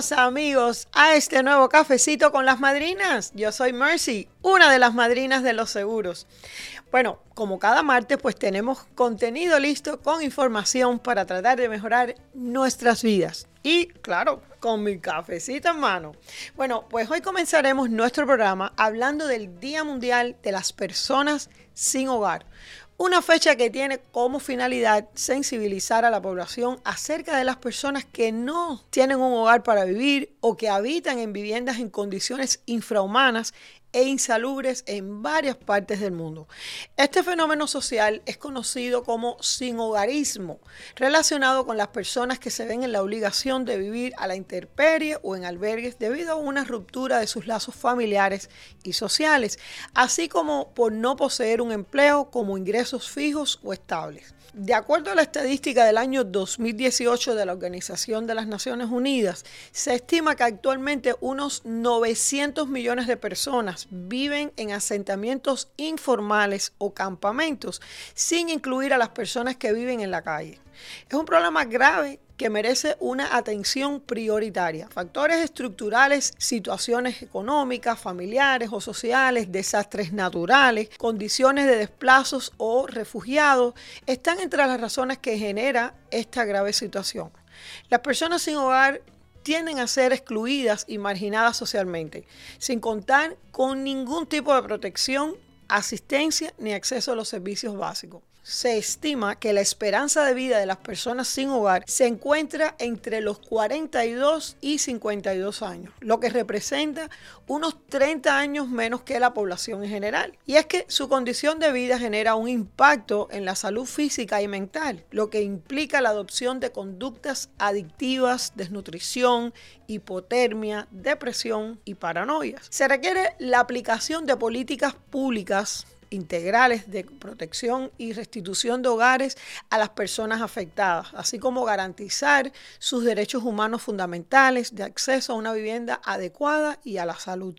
Amigos a este nuevo cafecito con las madrinas. Yo soy Mercy, una de las madrinas de los seguros. Bueno, como cada martes pues tenemos contenido listo con información para tratar de mejorar nuestras vidas. Y claro, con mi cafecito en mano. Bueno, pues hoy comenzaremos nuestro programa hablando del Día Mundial de las Personas sin Hogar. Una fecha que tiene como finalidad sensibilizar a la población acerca de las personas que no tienen un hogar para vivir o que habitan en viviendas en condiciones infrahumanas e insalubres en varias partes del mundo. Este fenómeno social es conocido como sinhogarismo, relacionado con las personas que se ven en la obligación de vivir a la intemperie o en albergues debido a una ruptura de sus lazos familiares y sociales, así como por no poseer un empleo como ingresos fijos o estables. De acuerdo a la estadística del año 2018 de la Organización de las Naciones Unidas, se estima que actualmente unos 900 millones de personas viven en asentamientos informales o campamentos, sin incluir a las personas que viven en la calle. Es un problema grave que merece una atención prioritaria. Factores estructurales, situaciones económicas, familiares o sociales, desastres naturales, condiciones de desplazos o refugiados, están entre las razones que genera esta grave situación. Las personas sin hogar tienden a ser excluidas y marginadas socialmente, sin contar con ningún tipo de protección, asistencia ni acceso a los servicios básicos se estima que la esperanza de vida de las personas sin hogar se encuentra entre los 42 y 52 años, lo que representa unos 30 años menos que la población en general. Y es que su condición de vida genera un impacto en la salud física y mental, lo que implica la adopción de conductas adictivas, desnutrición, hipotermia, depresión y paranoias. Se requiere la aplicación de políticas públicas integrales de protección y restitución de hogares a las personas afectadas, así como garantizar sus derechos humanos fundamentales de acceso a una vivienda adecuada y a la salud,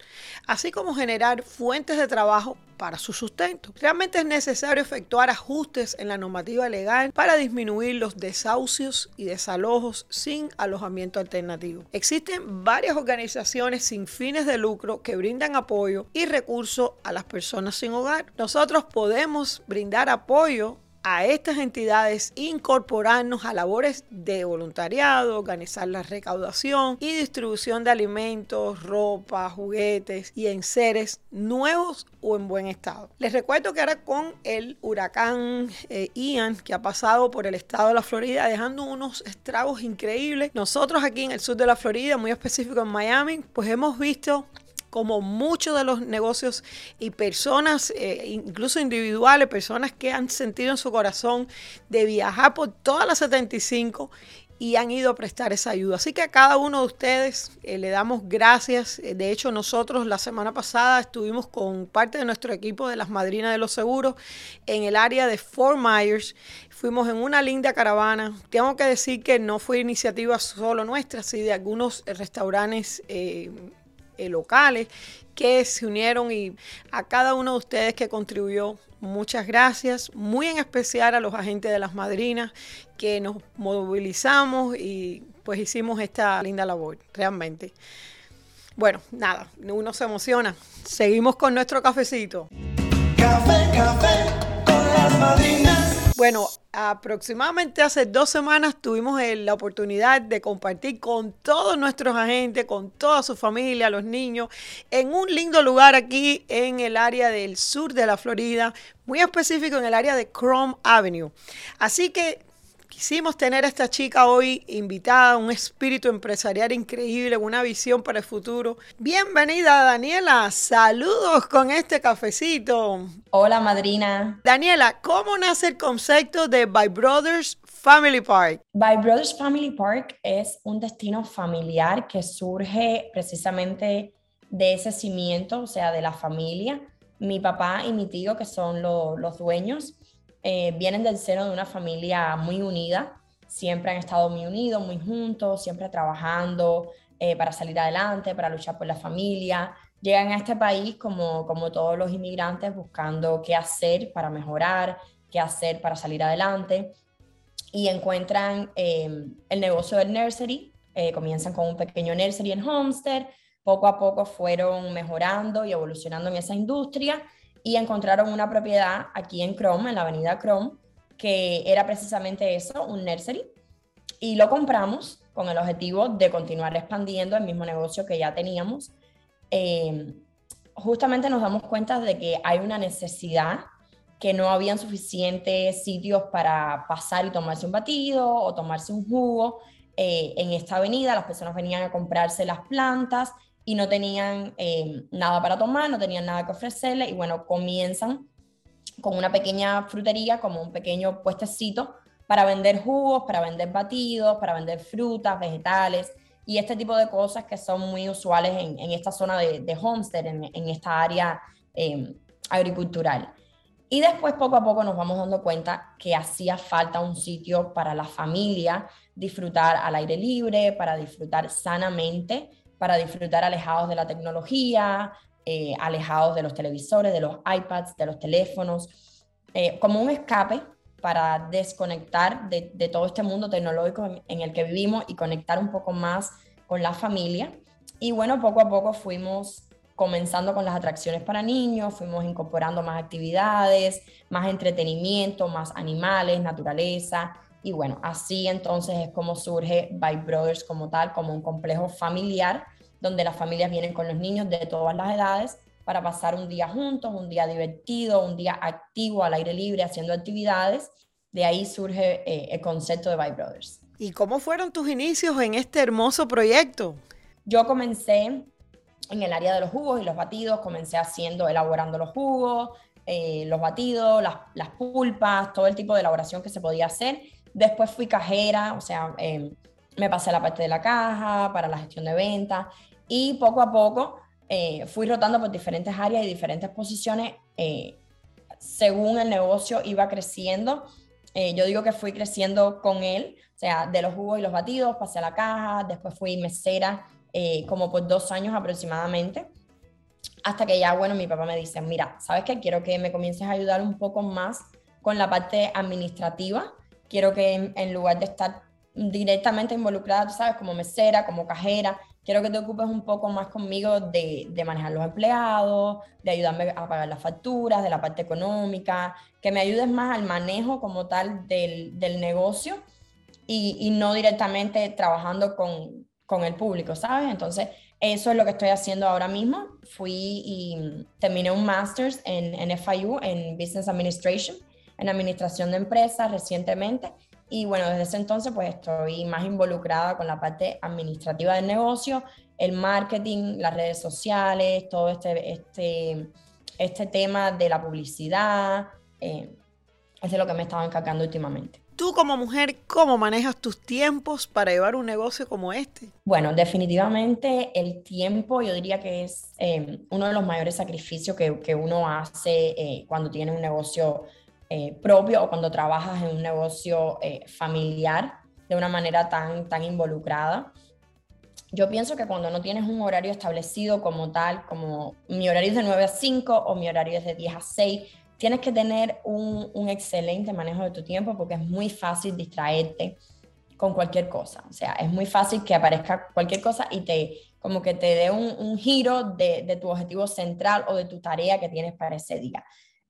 así como generar fuentes de trabajo para su sustento. Realmente es necesario efectuar ajustes en la normativa legal para disminuir los desahucios y desalojos sin alojamiento alternativo. Existen varias organizaciones sin fines de lucro que brindan apoyo y recursos a las personas sin hogar. Nosotros podemos brindar apoyo a estas entidades incorporarnos a labores de voluntariado, organizar la recaudación y distribución de alimentos, ropa, juguetes y enseres nuevos o en buen estado. Les recuerdo que ahora con el huracán eh, Ian que ha pasado por el estado de la Florida dejando unos estragos increíbles, nosotros aquí en el sur de la Florida, muy específico en Miami, pues hemos visto como muchos de los negocios y personas, eh, incluso individuales, personas que han sentido en su corazón de viajar por todas las 75 y han ido a prestar esa ayuda. Así que a cada uno de ustedes eh, le damos gracias. Eh, de hecho, nosotros la semana pasada estuvimos con parte de nuestro equipo de las madrinas de los seguros en el área de Fort Myers. Fuimos en una linda caravana. Tengo que decir que no fue iniciativa solo nuestra, sino de algunos restaurantes locales que se unieron y a cada uno de ustedes que contribuyó, muchas gracias. Muy en especial a los agentes de las madrinas que nos movilizamos y pues hicimos esta linda labor, realmente. Bueno, nada, uno se emociona. Seguimos con nuestro cafecito. Bueno, aproximadamente hace dos semanas tuvimos la oportunidad de compartir con todos nuestros agentes, con toda su familia, los niños, en un lindo lugar aquí en el área del sur de la Florida, muy específico en el área de Chrome Avenue. Así que Quisimos tener a esta chica hoy invitada, un espíritu empresarial increíble, una visión para el futuro. Bienvenida, Daniela. Saludos con este cafecito. Hola, madrina. Daniela, ¿cómo nace el concepto de By Brothers Family Park? By Brothers Family Park es un destino familiar que surge precisamente de ese cimiento, o sea, de la familia. Mi papá y mi tío, que son los dueños, eh, vienen del seno de una familia muy unida, siempre han estado muy unidos, muy juntos, siempre trabajando eh, para salir adelante, para luchar por la familia. Llegan a este país como, como todos los inmigrantes buscando qué hacer para mejorar, qué hacer para salir adelante. Y encuentran eh, el negocio del nursery eh, comienzan con un pequeño nursery en Homestead, poco a poco fueron mejorando y evolucionando en esa industria y encontraron una propiedad aquí en Chrome, en la avenida Chrome, que era precisamente eso, un nursery, y lo compramos con el objetivo de continuar expandiendo el mismo negocio que ya teníamos. Eh, justamente nos damos cuenta de que hay una necesidad que no habían suficientes sitios para pasar y tomarse un batido o tomarse un jugo. Eh, en esta avenida las personas venían a comprarse las plantas y no tenían eh, nada para tomar, no tenían nada que ofrecerle y bueno, comienzan con una pequeña frutería, como un pequeño puestecito para vender jugos, para vender batidos, para vender frutas, vegetales y este tipo de cosas que son muy usuales en, esta zona de, Homestead, en, esta área eh, agricultural. Y después poco a poco nos vamos dando cuenta que hacía falta un sitio para la familia disfrutar al aire libre, para disfrutar sanamente, para disfrutar alejados de la tecnología, eh, alejados de los televisores, de los iPads, de los teléfonos, eh, como un escape para desconectar de, todo este mundo tecnológico en, en el que vivimos y conectar un poco más con la familia. Y bueno, poco a poco fuimos comenzando con las atracciones para niños, fuimos incorporando más actividades, más entretenimiento, más animales, naturaleza. Y bueno, así entonces es como surge By Brothers como tal, como un complejo familiar, donde las familias vienen con los niños de todas las edades para pasar un día juntos, un día divertido, un día activo al aire libre, haciendo actividades. De ahí surge eh, el concepto de By Brothers. ¿Y cómo fueron tus inicios en este hermoso proyecto? Yo comencé en el área de los jugos y los batidos, comencé haciendo, elaborando los jugos, eh, los batidos, las, pulpas, todo el tipo de elaboración que se podía hacer. Después fui cajera, o sea, em, me pasé la parte de la caja para la gestión de ventas y poco a poco eh, fui rotando por diferentes áreas y diferentes posiciones eh, según el negocio iba creciendo. yo digo que fui creciendo con él, o sea, de los jugos y los batidos, pasé a la caja, después fui mesera eh, como por dos años aproximadamente, hasta que ya, bueno, mi papá me dice, mira, ¿sabes qué? Quiero que me comiences a ayudar un poco más con la parte administrativa, quiero que en, lugar de estar directamente involucrada, tú sabes, como mesera, como cajera, quiero que te ocupes un poco más conmigo de, de, manejar los empleados, de ayudarme a pagar las facturas, de la parte económica, que me ayudes más al manejo como tal del, del negocio y, y, no directamente trabajando con, con el público, ¿sabes? Entonces, eso es lo que estoy haciendo ahora mismo. Fui y terminé un master's en, en FIU, en Business Administration, en Administración de Empresas recientemente. Y bueno, desde ese entonces pues estoy más involucrada con la parte administrativa del negocio, el marketing, las redes sociales, todo este, este, este tema de la publicidad. Eh, eso es lo que me estaba encargando últimamente. Tú como mujer, ¿cómo manejas tus tiempos para llevar un negocio como este? Bueno, definitivamente el tiempo yo diría que es eh, uno de los mayores sacrificios que, que uno hace eh, cuando tiene un negocio eh, propio o cuando trabajas en un negocio familiar de una manera tan, tan involucrada. Yo pienso que cuando no tienes un horario establecido como tal, como mi horario es de 9 a 5 o mi horario es de 10 a 6, tienes que tener un, excelente manejo de tu tiempo porque es muy fácil distraerte con cualquier cosa. O sea, es muy fácil que aparezca cualquier cosa y te como que te dé un, giro de, tu objetivo central o de tu tarea que tienes para ese día.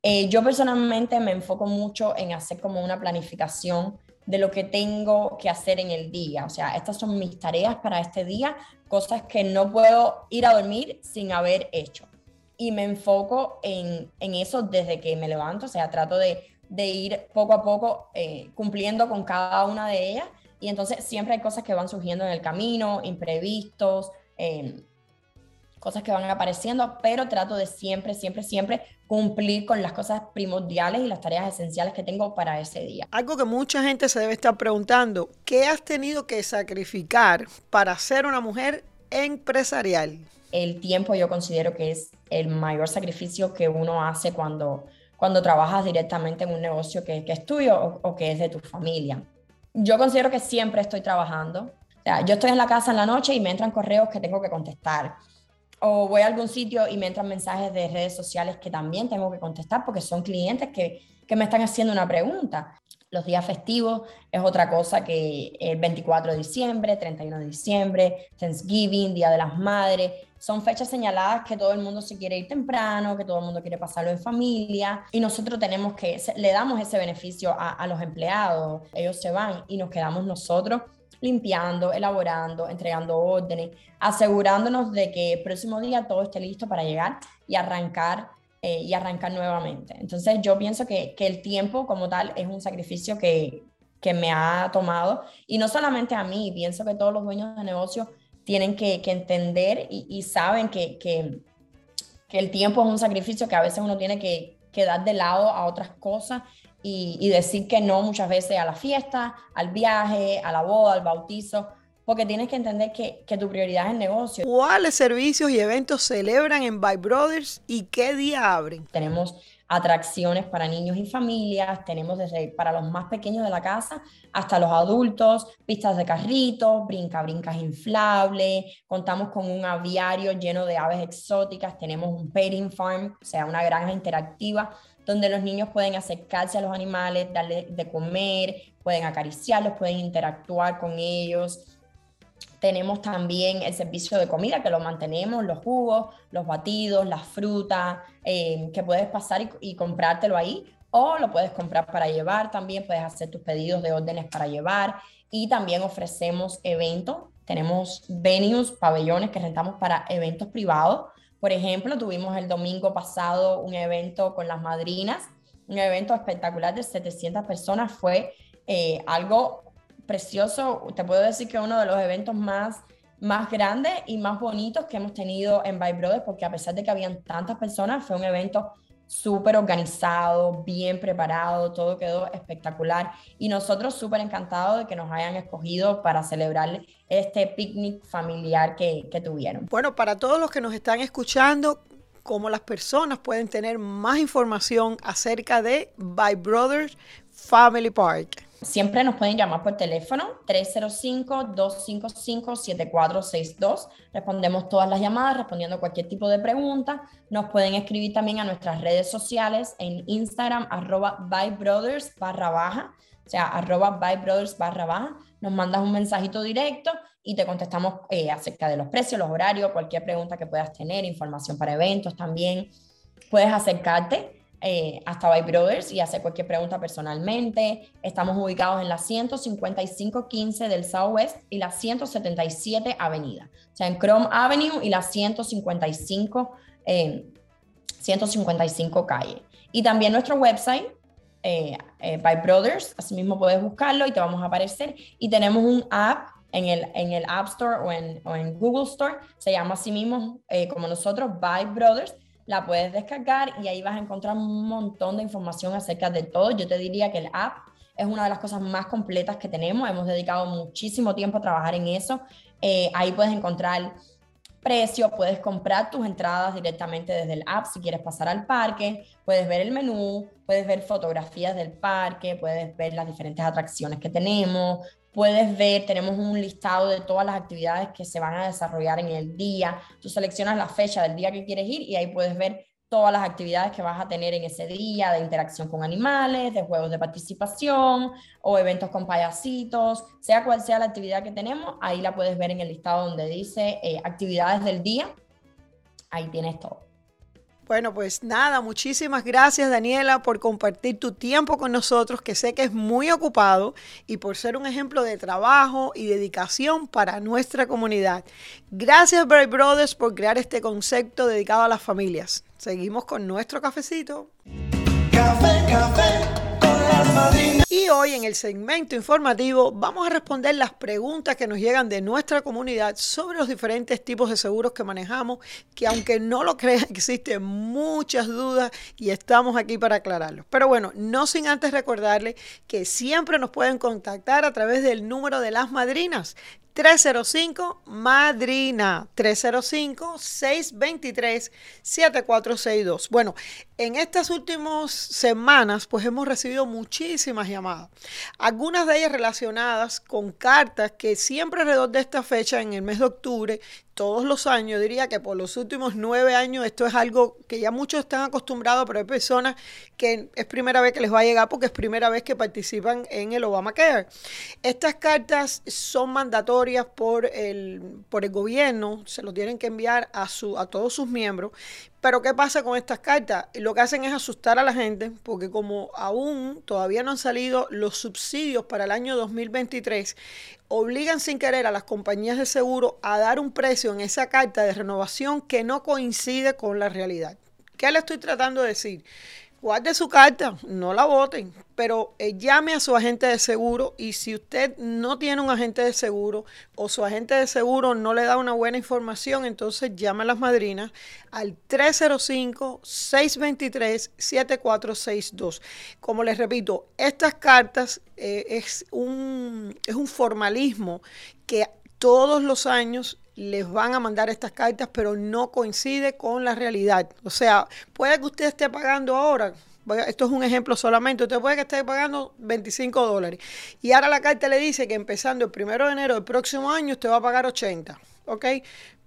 Eh, yo personalmente me enfoco mucho en hacer como una planificación de lo que tengo que hacer en el día. O sea, estas son mis tareas para este día, cosas que no puedo ir a dormir sin haber hecho y me enfoco en, en, eso desde que me levanto, o sea, trato de, de ir poco a poco eh, cumpliendo con cada una de ellas y entonces siempre hay cosas que van surgiendo en el camino, imprevistos, em, cosas que van apareciendo, pero trato de siempre, siempre, siempre cumplir con las cosas primordiales y las tareas esenciales que tengo para ese día. Algo que mucha gente se debe estar preguntando, ¿qué has tenido que sacrificar para ser una mujer empresarial? el tiempo yo considero que es el mayor sacrificio que uno hace cuando, cuando trabajas directamente en un negocio que, que es tuyo o, que es de tu familia. Yo considero que siempre estoy trabajando. yo estoy en la casa en la noche y me entran correos que tengo que contestar. O voy a algún sitio y me entran mensajes de redes sociales que también tengo que contestar porque son clientes que, que me están haciendo una pregunta. Los días festivos es otra cosa que el 24 de diciembre, 31 de diciembre, Thanksgiving, Día de las Madres, son fechas señaladas que todo el mundo se quiere ir temprano, que todo el mundo quiere pasarlo en familia y nosotros tenemos que, le damos ese beneficio a, a los empleados, ellos se van y nos quedamos nosotros limpiando, elaborando, entregando órdenes, asegurándonos de que el próximo día todo esté listo para llegar y arrancar eh, y arrancar nuevamente. Entonces yo pienso que, que, el tiempo como tal es un sacrificio que, que me ha tomado y no solamente a mí, pienso que todos los dueños de negocios tienen que, entender y, saben que, que, el tiempo es un sacrificio que a veces uno tiene que, dar de lado a otras cosas y, y, decir que no muchas veces a la fiesta, al viaje, a la boda, al bautizo, porque tienes que entender que, que, tu prioridad es el negocio. ¿Cuáles servicios y eventos celebran en By Brothers y qué día abren? Tenemos atracciones para niños y familias, tenemos desde para los más pequeños de la casa hasta los adultos, pistas de carritos, brinca brincas inflables, contamos con un aviario lleno de aves exóticas, tenemos un petting farm, o sea, una granja interactiva donde los niños pueden acercarse a los animales, darle de comer, pueden acariciarlos, pueden interactuar con ellos. Tenemos también el servicio de comida que lo mantenemos, los jugos, los batidos, las frutas, eh, que puedes pasar y, comprártelo ahí o lo puedes comprar para llevar también, puedes hacer tus pedidos de órdenes para llevar y también ofrecemos eventos, tenemos venues, pabellones que rentamos para eventos privados. Por ejemplo, tuvimos el domingo pasado un evento con las madrinas, un evento espectacular de 700 personas, fue eh, algo precioso, te puedo decir que uno de los eventos más, más grandes y más bonitos que hemos tenido en By Brothers, porque a pesar de que habían tantas personas, fue un evento súper organizado, bien preparado, todo quedó espectacular y nosotros súper encantados de que nos hayan escogido para celebrar este picnic familiar que, tuvieron. Bueno, para todos los que nos están escuchando, cómo las personas pueden tener más información acerca de By Brothers Family Park. Siempre nos pueden llamar por teléfono 305-255-7462. Respondemos todas las llamadas, respondiendo cualquier tipo de pregunta. Nos pueden escribir también a nuestras redes sociales en Instagram, arroba bybrothers barra baja, o sea, arroba bybrothers barra baja. Nos mandas un mensajito directo y te contestamos eh, acerca de los precios, los horarios, cualquier pregunta que puedas tener, información para eventos también. Puedes acercarte eh, hasta By Brothers y hacer cualquier pregunta personalmente. Estamos ubicados en la 15515 del Southwest y la 177 Avenida, o sea, en Chrome Avenue y la 155, 155 eh, calle. Y también nuestro website, eh, eh, By Brothers, así mismo puedes buscarlo y te vamos a aparecer. Y tenemos un app en el, en el App Store o en, o en Google Store, se llama así mismo como nosotros, By Brothers la puedes descargar y ahí vas a encontrar un montón de información acerca de todo. Yo te diría que el app es una de las cosas más completas que tenemos. Hemos dedicado muchísimo tiempo a trabajar en eso. Eh, ahí puedes encontrar precio, puedes comprar tus entradas directamente desde el app si quieres pasar al parque, puedes ver el menú, puedes ver fotografías del parque, puedes ver las diferentes atracciones que tenemos, puedes ver, tenemos un listado de todas las actividades que se van a desarrollar en el día. Tú seleccionas la fecha del día que quieres ir y ahí puedes ver todas las actividades que vas a tener en ese día, de interacción con animales, de juegos de participación o eventos con payasitos, sea cual sea la actividad que tenemos, ahí la puedes ver en el listado donde dice eh, actividades del día. Ahí tienes todo. Bueno, pues nada, muchísimas gracias Daniela por compartir tu tiempo con nosotros, que sé que es muy ocupado, y por ser un ejemplo de trabajo y dedicación para nuestra comunidad. Gracias, Brave Brothers, por crear este concepto dedicado a las familias. Seguimos con nuestro cafecito. Café, café. Y hoy en el segmento informativo vamos a responder las preguntas que nos llegan de nuestra comunidad sobre los diferentes tipos de seguros que manejamos, que aunque no lo crean existen muchas dudas y estamos aquí para aclararlos. Pero bueno, no sin antes recordarles que siempre nos pueden contactar a través del número de las madrinas 305 Madrina 305-623-7462. Bueno, en estas últimas semanas pues hemos recibido muchísimas algunas de ellas relacionadas con cartas que siempre alrededor de esta fecha, en el mes de octubre, todos los años, diría que por los últimos nueve años esto es algo que ya muchos están acostumbrados, pero hay personas que es primera vez que les va a llegar porque es primera vez que participan en el Obamacare. Estas cartas son mandatorias por el, por el gobierno, se lo tienen que enviar a, su, a todos sus miembros, pero ¿qué pasa con estas cartas? Lo que hacen es asustar a la gente porque como aún todavía no han salido los subsidios para el año 2023, obligan sin querer a las compañías de seguro a dar un precio en esa carta de renovación que no coincide con la realidad. ¿Qué le estoy tratando de decir? Guarde su carta, no la voten, pero eh, llame a su agente de seguro y si usted no tiene un agente de seguro o su agente de seguro no le da una buena información, entonces llame a las madrinas al 305-623-7462. Como les repito, estas cartas eh, es, un, es un formalismo que todos los años les van a mandar estas cartas, pero no coincide con la realidad. O sea, puede que usted esté pagando ahora, esto es un ejemplo solamente, usted puede que esté pagando 25 dólares y ahora la carta le dice que empezando el primero de enero del próximo año usted va a pagar 80. ¿Ok?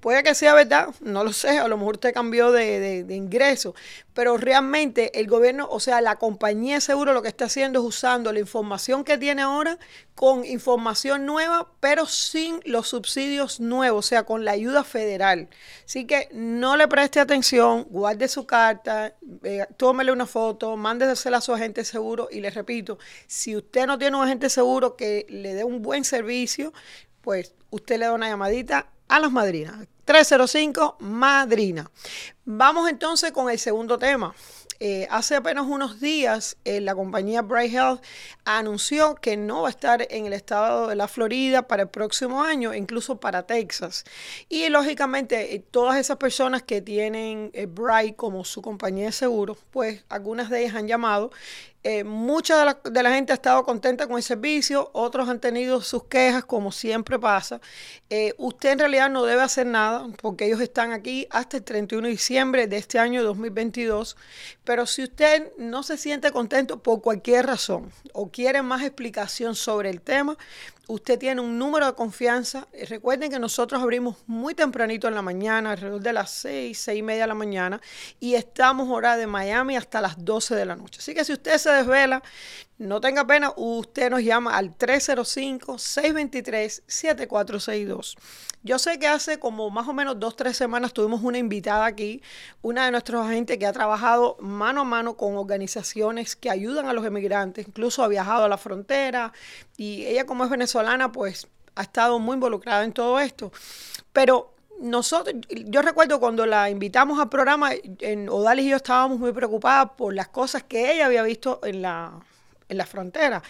Puede que sea verdad, no lo sé, a lo mejor usted cambió de, ingreso, pero realmente el gobierno, o sea, la compañía de seguro lo que está haciendo es usando la información que tiene ahora con información nueva, pero sin los subsidios nuevos, o sea, con la ayuda federal. Así que no le preste atención, guarde su carta, eh, tómele una foto, mándesela a su agente seguro y le repito, si usted no tiene un agente seguro que le dé un buen servicio, pues usted le da una llamadita a las madrinas. 305 Madrina. Vamos entonces con el segundo tema. Eh, hace apenas unos días eh, la compañía Bright Health anunció que no va a estar en el estado de la Florida para el próximo año, incluso para Texas. Y lógicamente eh, todas esas personas que tienen Bright como su compañía de seguros, pues algunas de ellas han llamado eh, mucha de la, gente ha estado contenta con el servicio, otros han tenido sus quejas, como siempre pasa. Eh, usted en realidad no debe hacer nada porque ellos están aquí hasta el 31 de diciembre de este año 2022. Pero si usted no se siente contento por cualquier razón o quiere más explicación sobre el tema, usted tiene un número de confianza. Eh, recuerden que nosotros abrimos muy tempranito en la mañana, alrededor de las 6, 6 y media de la mañana, y estamos hora de Miami hasta las 12 de la noche. Así que si usted se desvela, no tenga pena, usted nos llama al 305-623-7462. Yo sé que hace como más o menos dos, tres semanas tuvimos una invitada aquí, una de nuestros agentes que ha trabajado mano a mano con organizaciones que ayudan a los emigrantes, incluso ha viajado a la frontera y ella como es venezolana pues ha estado muy involucrada en todo esto. Pero nosotros, yo recuerdo cuando la invitamos al programa, en Odalis y yo estábamos muy preocupadas por las cosas que ella había visto en la en la frontera.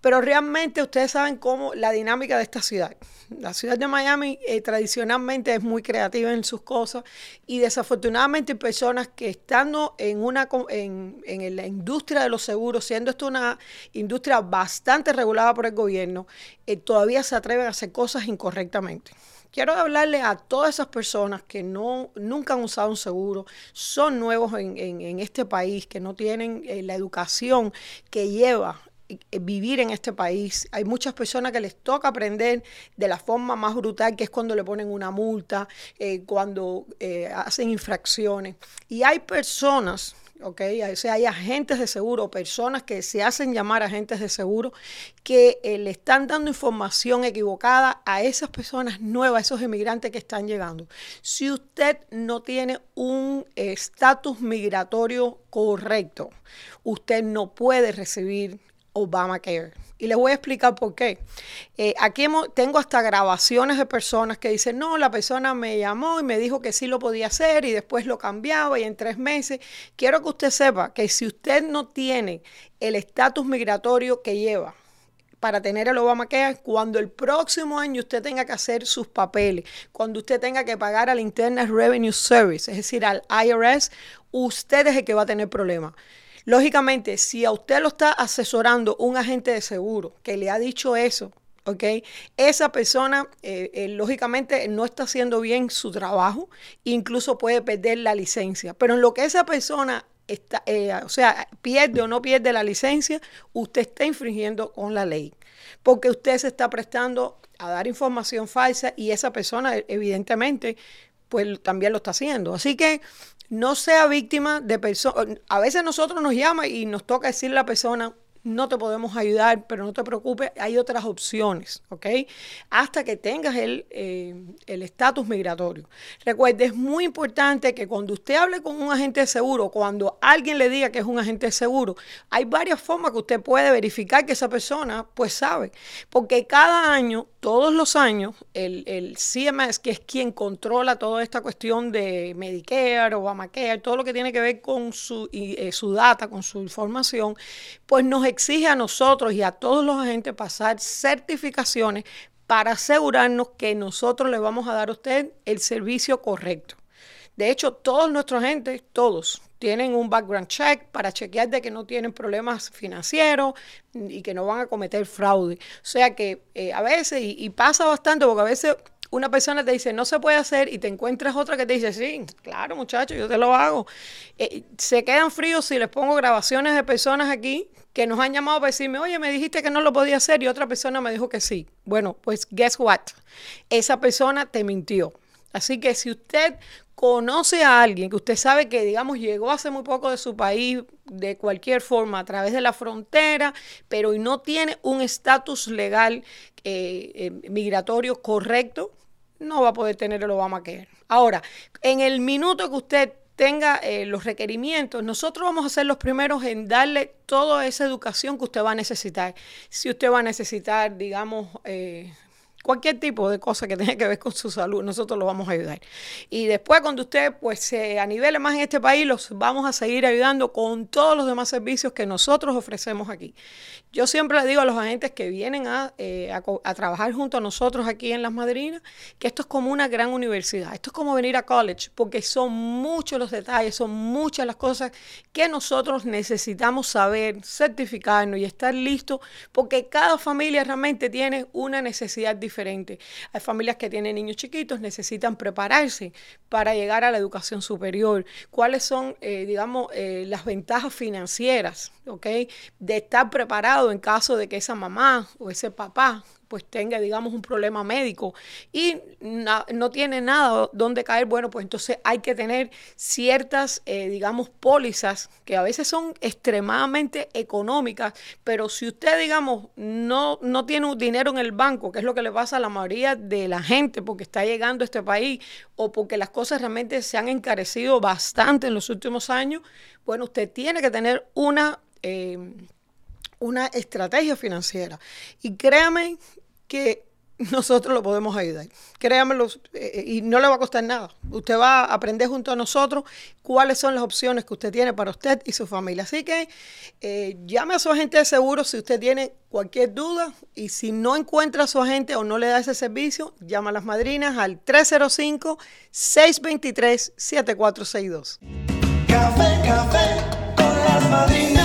Pero realmente ustedes saben cómo la dinámica de esta ciudad. La ciudad de Miami eh, tradicionalmente es muy creativa en sus cosas y desafortunadamente personas que estando en, una, en, en la industria de los seguros, siendo esto una industria bastante regulada por el gobierno, eh, todavía se atreven a hacer cosas incorrectamente. Quiero hablarle a todas esas personas que no, nunca han usado un seguro, son nuevos en, este país, que no tienen eh, la educación que lleva eh, vivir en este país. Hay muchas personas que les toca aprender de la forma más brutal, que es cuando le ponen una multa, eh, cuando hacen infracciones. Y hay personas ¿ok? O sea, hay agentes de seguro, personas que se hacen llamar agentes de seguro, que eh, le están dando información equivocada a esas personas nuevas, a esos inmigrantes que están llegando. Si usted no tiene un estatus migratorio correcto, usted no puede recibir Obamacare. Y les voy a explicar por qué. Eh, aquí tengo hasta grabaciones de personas que dicen, no, la persona me llamó y me dijo que sí lo podía hacer y después lo cambiaba y en tres meses. Quiero que usted sepa que si usted no tiene el estatus migratorio que lleva, para tener el Obamacare cuando el próximo año usted tenga que hacer sus papeles, cuando usted tenga que pagar al Internal Revenue Service, es decir, al IRS, usted es el que va a tener problemas. Lógicamente, si a usted lo está asesorando un agente de seguro que le ha dicho eso, ¿ok? Esa persona, eh, eh, lógicamente, no está haciendo bien su trabajo, incluso puede perder la licencia. Pero en lo que esa persona está, eh, o sea, pierde o no pierde la licencia, usted está infringiendo con la ley. Porque usted se está prestando a dar información falsa y esa persona evidentemente pues también lo está haciendo. Así que no sea víctima de personas. A veces nosotros nos llama y nos toca decirle la persona, no te podemos ayudar, pero no te preocupes, hay otras opciones, ¿ok? Hasta que tengas el eh, estatus migratorio. Recuerde, es muy importante que cuando usted hable con un agente de seguro, cuando alguien le diga que es un agente de seguro, hay varias formas que usted puede verificar que esa persona pues sabe, porque cada año, todos los años, el, el CMS, que es quien controla toda esta cuestión de Medicare, Obamacare, todo lo que tiene que ver con su, eh, su data, con su información, pues nos exige a nosotros y a todos los agentes pasar certificaciones para asegurarnos que nosotros le vamos a dar a usted el servicio correcto. De hecho, todos nuestros agentes, todos, tienen un background check para chequear de que no tienen problemas financieros y que no van a cometer fraude. O sea que eh, a veces, y, pasa bastante, porque a veces una persona te dice, no se puede hacer, y te encuentras otra que te dice, sí, claro muchachos, yo te lo hago. Eh, se quedan fríos si les pongo grabaciones de personas aquí que nos han llamado para decirme, oye, me dijiste que no lo podía hacer y otra persona me dijo que sí. Bueno, pues guess what? Esa persona te mintió. Así que si usted conoce a alguien que usted sabe que, digamos, llegó hace muy poco de su país de cualquier forma a través de la frontera, pero no tiene un estatus legal eh, eh, migratorio correcto, no va a poder tener el Obamacare. Ahora, en el minuto que usted tenga eh, los requerimientos, nosotros vamos a ser los primeros en darle toda esa educación que usted va a necesitar. Si usted va a necesitar, digamos, eh, cualquier tipo de cosa que tenga que ver con su salud, nosotros lo vamos a ayudar. Y después cuando usted pues se anivele más en este país, los vamos a seguir ayudando con todos los demás servicios que nosotros ofrecemos aquí. Yo siempre le digo a los agentes que vienen eh, a, trabajar junto a nosotros aquí en Las Madrinas, que esto es como una gran universidad, esto es como venir a college, porque son muchos los detalles, son muchas las cosas que nosotros necesitamos saber, certificarnos y estar listos, porque cada familia realmente tiene una necesidad diferente. Hay familias que tienen niños chiquitos, necesitan prepararse para llegar a la educación superior. ¿Cuáles son, eh, digamos, eh, las ventajas financieras, ¿ok? De estar preparado en caso de que esa mamá o ese papá pues tenga, digamos, un problema médico y no tiene nada donde caer, bueno, pues entonces hay que tener ciertas, eh, digamos, pólizas que a veces son extremadamente económicas, pero si usted, digamos, no, no tiene dinero en el banco, que es lo que le pasa a la mayoría de la gente porque está llegando a este país o porque las cosas realmente se han encarecido bastante en los últimos años, bueno, usted tiene que tener una... Eh, una estrategia financiera. Y créame que nosotros lo podemos ayudar. Créanmelo, eh, y no le va a costar nada. Usted va a aprender junto a nosotros cuáles son las opciones que usted tiene para usted y su familia. Así que eh, llame a su agente de seguro si usted tiene cualquier duda y si no encuentra a su agente o no le da ese servicio, llama a las madrinas al 305-623-7462. Café, café con las madrinas.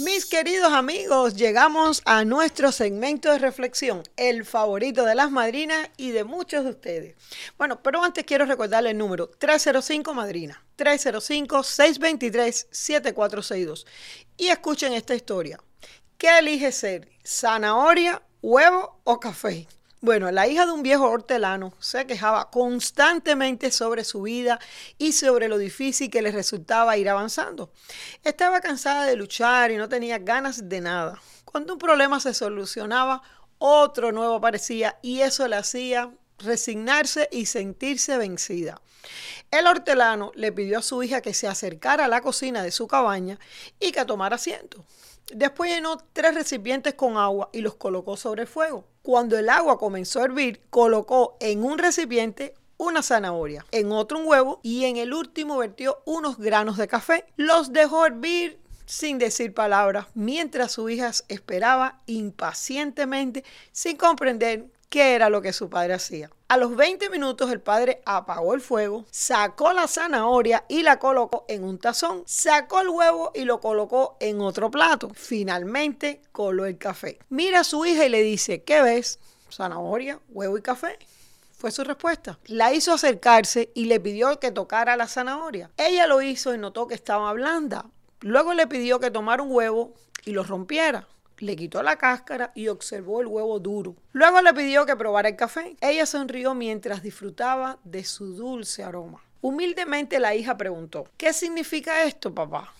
Mis queridos amigos, llegamos a nuestro segmento de reflexión, el favorito de las madrinas y de muchos de ustedes. Bueno, pero antes quiero recordarle el número 305 Madrina, 305-623-7462. Y escuchen esta historia. ¿Qué elige ser? ¿Zanahoria, huevo o café? Bueno, la hija de un viejo hortelano se quejaba constantemente sobre su vida y sobre lo difícil que le resultaba ir avanzando. Estaba cansada de luchar y no tenía ganas de nada. Cuando un problema se solucionaba, otro nuevo aparecía y eso le hacía resignarse y sentirse vencida. El hortelano le pidió a su hija que se acercara a la cocina de su cabaña y que tomara asiento. Después llenó tres recipientes con agua y los colocó sobre el fuego. Cuando el agua comenzó a hervir, colocó en un recipiente una zanahoria, en otro un huevo y en el último vertió unos granos de café. Los dejó hervir sin decir palabras, mientras su hija esperaba impacientemente, sin comprender qué era lo que su padre hacía. A los 20 minutos el padre apagó el fuego, sacó la zanahoria y la colocó en un tazón, sacó el huevo y lo colocó en otro plato. Finalmente coló el café. Mira a su hija y le dice, ¿qué ves? Zanahoria, huevo y café. Fue su respuesta. La hizo acercarse y le pidió que tocara la zanahoria. Ella lo hizo y notó que estaba blanda. Luego le pidió que tomara un huevo y lo rompiera. Le quitó la cáscara y observó el huevo duro. Luego le pidió que probara el café. Ella sonrió mientras disfrutaba de su dulce aroma. Humildemente la hija preguntó, ¿qué significa esto, papá?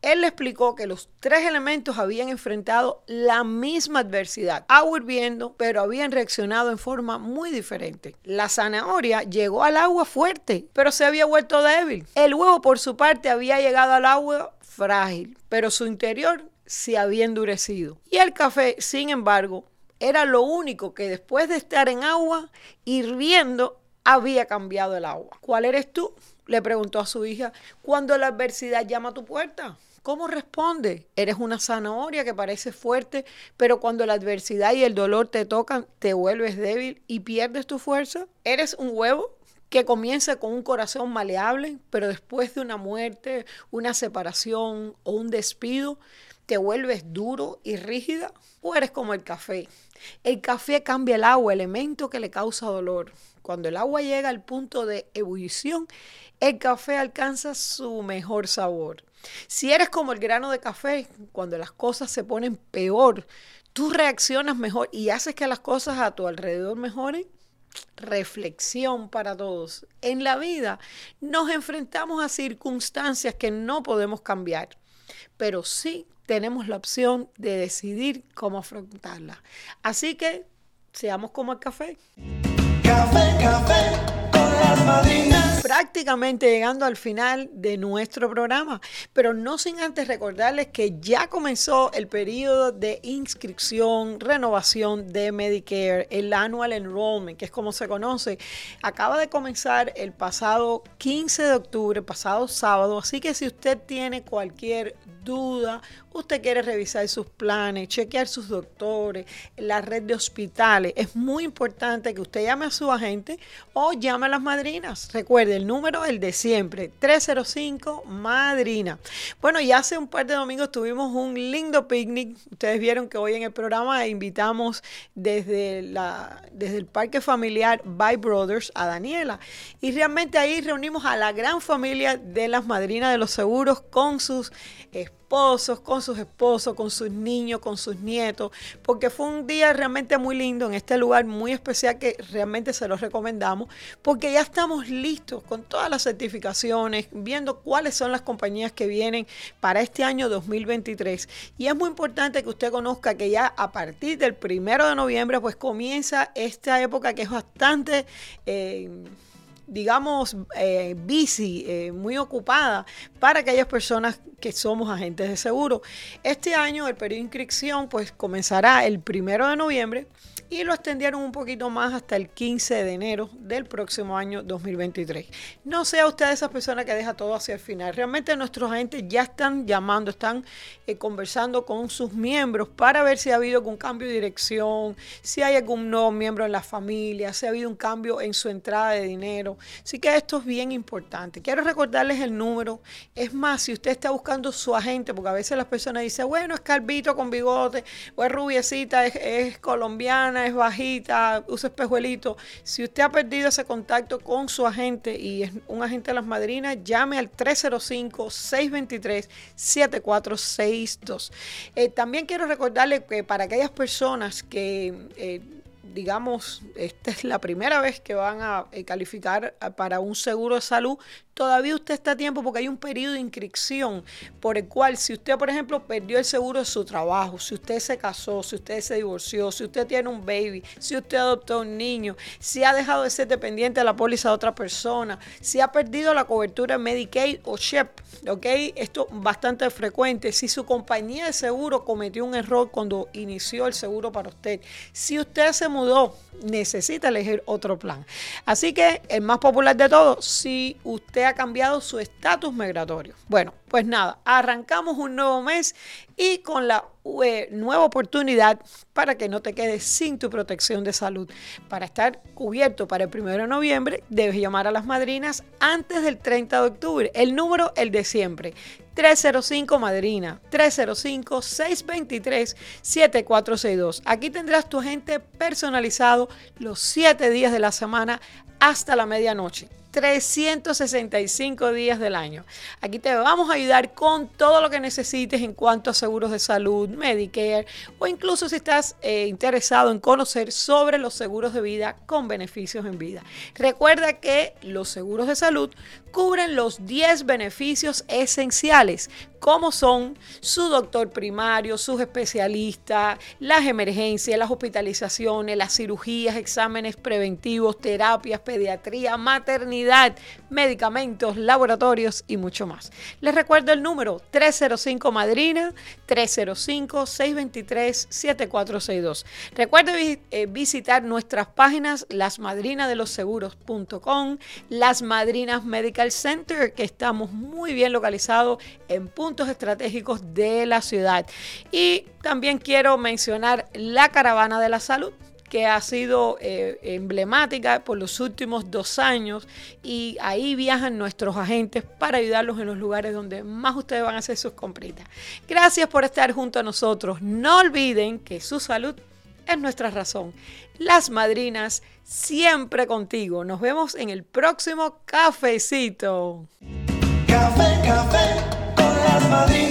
Él le explicó que los tres elementos habían enfrentado la misma adversidad, agua hirviendo, pero habían reaccionado en forma muy diferente. La zanahoria llegó al agua fuerte, pero se había vuelto débil. El huevo, por su parte, había llegado al agua frágil, pero su interior se había endurecido. Y el café, sin embargo, era lo único que después de estar en agua hirviendo había cambiado el agua. ¿Cuál eres tú? Le preguntó a su hija cuando la adversidad llama a tu puerta. ¿Cómo responde? Eres una zanahoria que parece fuerte, pero cuando la adversidad y el dolor te tocan, te vuelves débil y pierdes tu fuerza. ¿Eres un huevo que comienza con un corazón maleable, pero después de una muerte, una separación o un despido, te vuelves duro y rígida? ¿O eres como el café? El café cambia el agua, elemento que le causa dolor. Cuando el agua llega al punto de ebullición, el café alcanza su mejor sabor. Si eres como el grano de café, cuando las cosas se ponen peor, tú reaccionas mejor y haces que las cosas a tu alrededor mejoren. Reflexión para todos. En la vida nos enfrentamos a circunstancias que no podemos cambiar, pero sí tenemos la opción de decidir cómo afrontarlas. Así que seamos como el café. Café, café Prácticamente llegando al final de nuestro programa, pero no sin antes recordarles que ya comenzó el periodo de inscripción, renovación de Medicare, el Annual Enrollment, que es como se conoce. Acaba de comenzar el pasado 15 de octubre, pasado sábado, así que si usted tiene cualquier duda, usted quiere revisar sus planes, chequear sus doctores, la red de hospitales, es muy importante que usted llame a su agente o llame a las madrinas. Recuerde, el número es el de siempre, 305 Madrina. Bueno, ya hace un par de domingos tuvimos un lindo picnic. Ustedes vieron que hoy en el programa invitamos desde, la, desde el parque familiar By Brothers a Daniela. Y realmente ahí reunimos a la gran familia de las madrinas de los seguros con sus esposos, con sus esposos, con sus niños, con sus nietos, porque fue un día realmente muy lindo en este lugar muy especial que realmente se los recomendamos, porque ya estamos listos con todas las certificaciones, viendo cuáles son las compañías que vienen para este año 2023. Y es muy importante que usted conozca que ya a partir del primero de noviembre, pues comienza esta época que es bastante... Eh, digamos, eh, busy, eh, muy ocupada para aquellas personas que somos agentes de seguro. Este año el periodo de inscripción pues comenzará el primero de noviembre y lo extendieron un poquito más hasta el 15 de enero del próximo año 2023. No sea usted de esas personas que deja todo hacia el final. Realmente nuestros agentes ya están llamando, están eh, conversando con sus miembros para ver si ha habido algún cambio de dirección, si hay algún nuevo miembro en la familia, si ha habido un cambio en su entrada de dinero. Así que esto es bien importante. Quiero recordarles el número. Es más, si usted está buscando su agente, porque a veces las personas dicen, bueno, es calvito con bigote, o es rubiecita, es colombiana es bajita, usa espejuelito. Si usted ha perdido ese contacto con su agente y es un agente de las madrinas, llame al 305-623-7462. Eh, también quiero recordarle que para aquellas personas que... Eh, digamos, esta es la primera vez que van a eh, calificar para un seguro de salud, todavía usted está a tiempo porque hay un periodo de inscripción por el cual si usted, por ejemplo, perdió el seguro de su trabajo, si usted se casó, si usted se divorció, si usted tiene un baby, si usted adoptó un niño, si ha dejado de ser dependiente de la póliza de otra persona, si ha perdido la cobertura Medicaid o SHIP, ¿ok? Esto es bastante frecuente. Si su compañía de seguro cometió un error cuando inició el seguro para usted, si usted se necesita elegir otro plan. Así que el más popular de todos, si usted ha cambiado su estatus migratorio. Bueno, pues nada, arrancamos un nuevo mes y con la eh, nueva oportunidad para que no te quedes sin tu protección de salud. Para estar cubierto para el 1 de noviembre, debes llamar a las madrinas antes del 30 de octubre. El número, el de siempre. 305 Madrina, 305-623-7462. Aquí tendrás tu agente personalizado los 7 días de la semana hasta la medianoche. 365 días del año. Aquí te vamos a ayudar con todo lo que necesites en cuanto a seguros de salud, Medicare o incluso si estás eh, interesado en conocer sobre los seguros de vida con beneficios en vida. Recuerda que los seguros de salud cubren los 10 beneficios esenciales, como son su doctor primario, sus especialistas, las emergencias, las hospitalizaciones, las cirugías, exámenes preventivos, terapias, pediatría, maternidad, medicamentos, laboratorios y mucho más. Les recuerdo el número 305 Madrina 305-623-7462. Recuerde eh, visitar nuestras páginas lasmadrinadeloseguros.com, Las Madrinas Medical Center, que estamos muy bien localizados en puntos estratégicos de la ciudad. Y también quiero mencionar la Caravana de la Salud que ha sido eh, emblemática por los últimos dos años y ahí viajan nuestros agentes para ayudarlos en los lugares donde más ustedes van a hacer sus compritas. Gracias por estar junto a nosotros. No olviden que su salud es nuestra razón. Las madrinas siempre contigo. Nos vemos en el próximo cafecito. Café, café